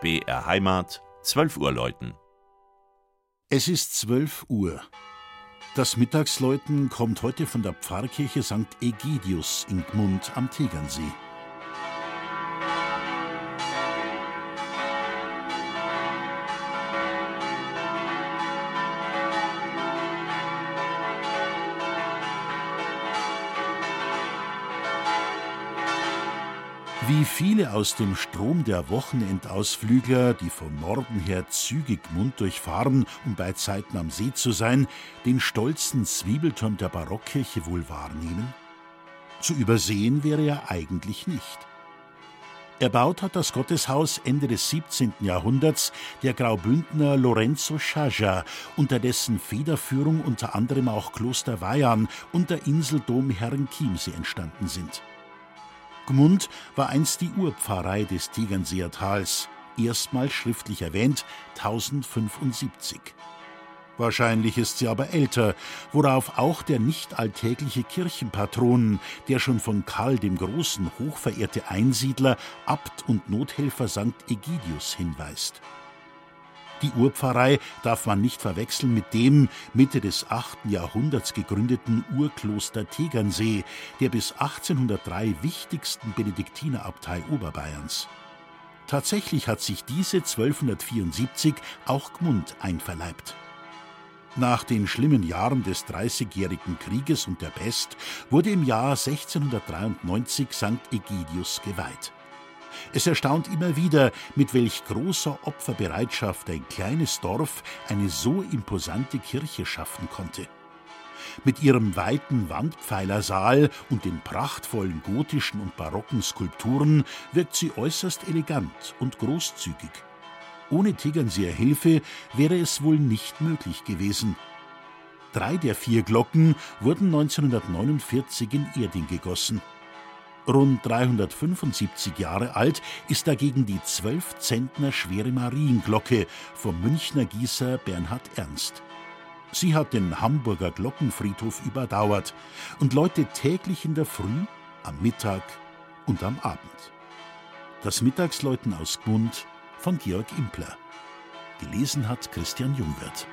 BR Heimat, 12 Uhr läuten. Es ist 12 Uhr. Das Mittagsläuten kommt heute von der Pfarrkirche St. Egidius in Gmund am Tegernsee. Wie viele aus dem Strom der Wochenendausflügler, die von Norden her zügig Mund durchfahren, um bei Zeiten am See zu sein, den stolzen Zwiebelturm der Barockkirche wohl wahrnehmen? Zu übersehen wäre er eigentlich nicht. Erbaut hat das Gotteshaus Ende des 17. Jahrhunderts der Graubündner Lorenzo Sciascia, unter dessen Federführung unter anderem auch Kloster Weihern und der Inseldom Herrenchiemsee entstanden sind. Gmund war einst die Urpfarrei des Tegernseer Tals, erstmals schriftlich erwähnt 1075. Wahrscheinlich ist sie aber älter, worauf auch der nicht alltägliche Kirchenpatron, der schon von Karl dem Großen hochverehrte Einsiedler, Abt und Nothelfer St. Egidius hinweist. Die Urpfarrei darf man nicht verwechseln mit dem Mitte des 8. Jahrhunderts gegründeten Urkloster Tegernsee, der bis 1803 wichtigsten Benediktinerabtei Oberbayerns. Tatsächlich hat sich diese 1274 auch Gmund einverleibt. Nach den schlimmen Jahren des Dreißigjährigen Krieges und der Pest wurde im Jahr 1693 St. Egidius geweiht. Es erstaunt immer wieder, mit welch großer Opferbereitschaft ein kleines Dorf eine so imposante Kirche schaffen konnte. Mit ihrem weiten Wandpfeilersaal und den prachtvollen gotischen und barocken Skulpturen wirkt sie äußerst elegant und großzügig. Ohne Tegernseer Hilfe wäre es wohl nicht möglich gewesen. Drei der vier Glocken wurden 1949 in Erding gegossen. Rund 375 Jahre alt ist dagegen die 12 Zentner schwere Marienglocke vom Münchner Gießer Bernhard Ernst. Sie hat den Hamburger Glockenfriedhof überdauert und läutet täglich in der Früh, am Mittag und am Abend. Das Mittagsläuten aus Gmund von Georg Impler. Gelesen hat Christian Jungwirth.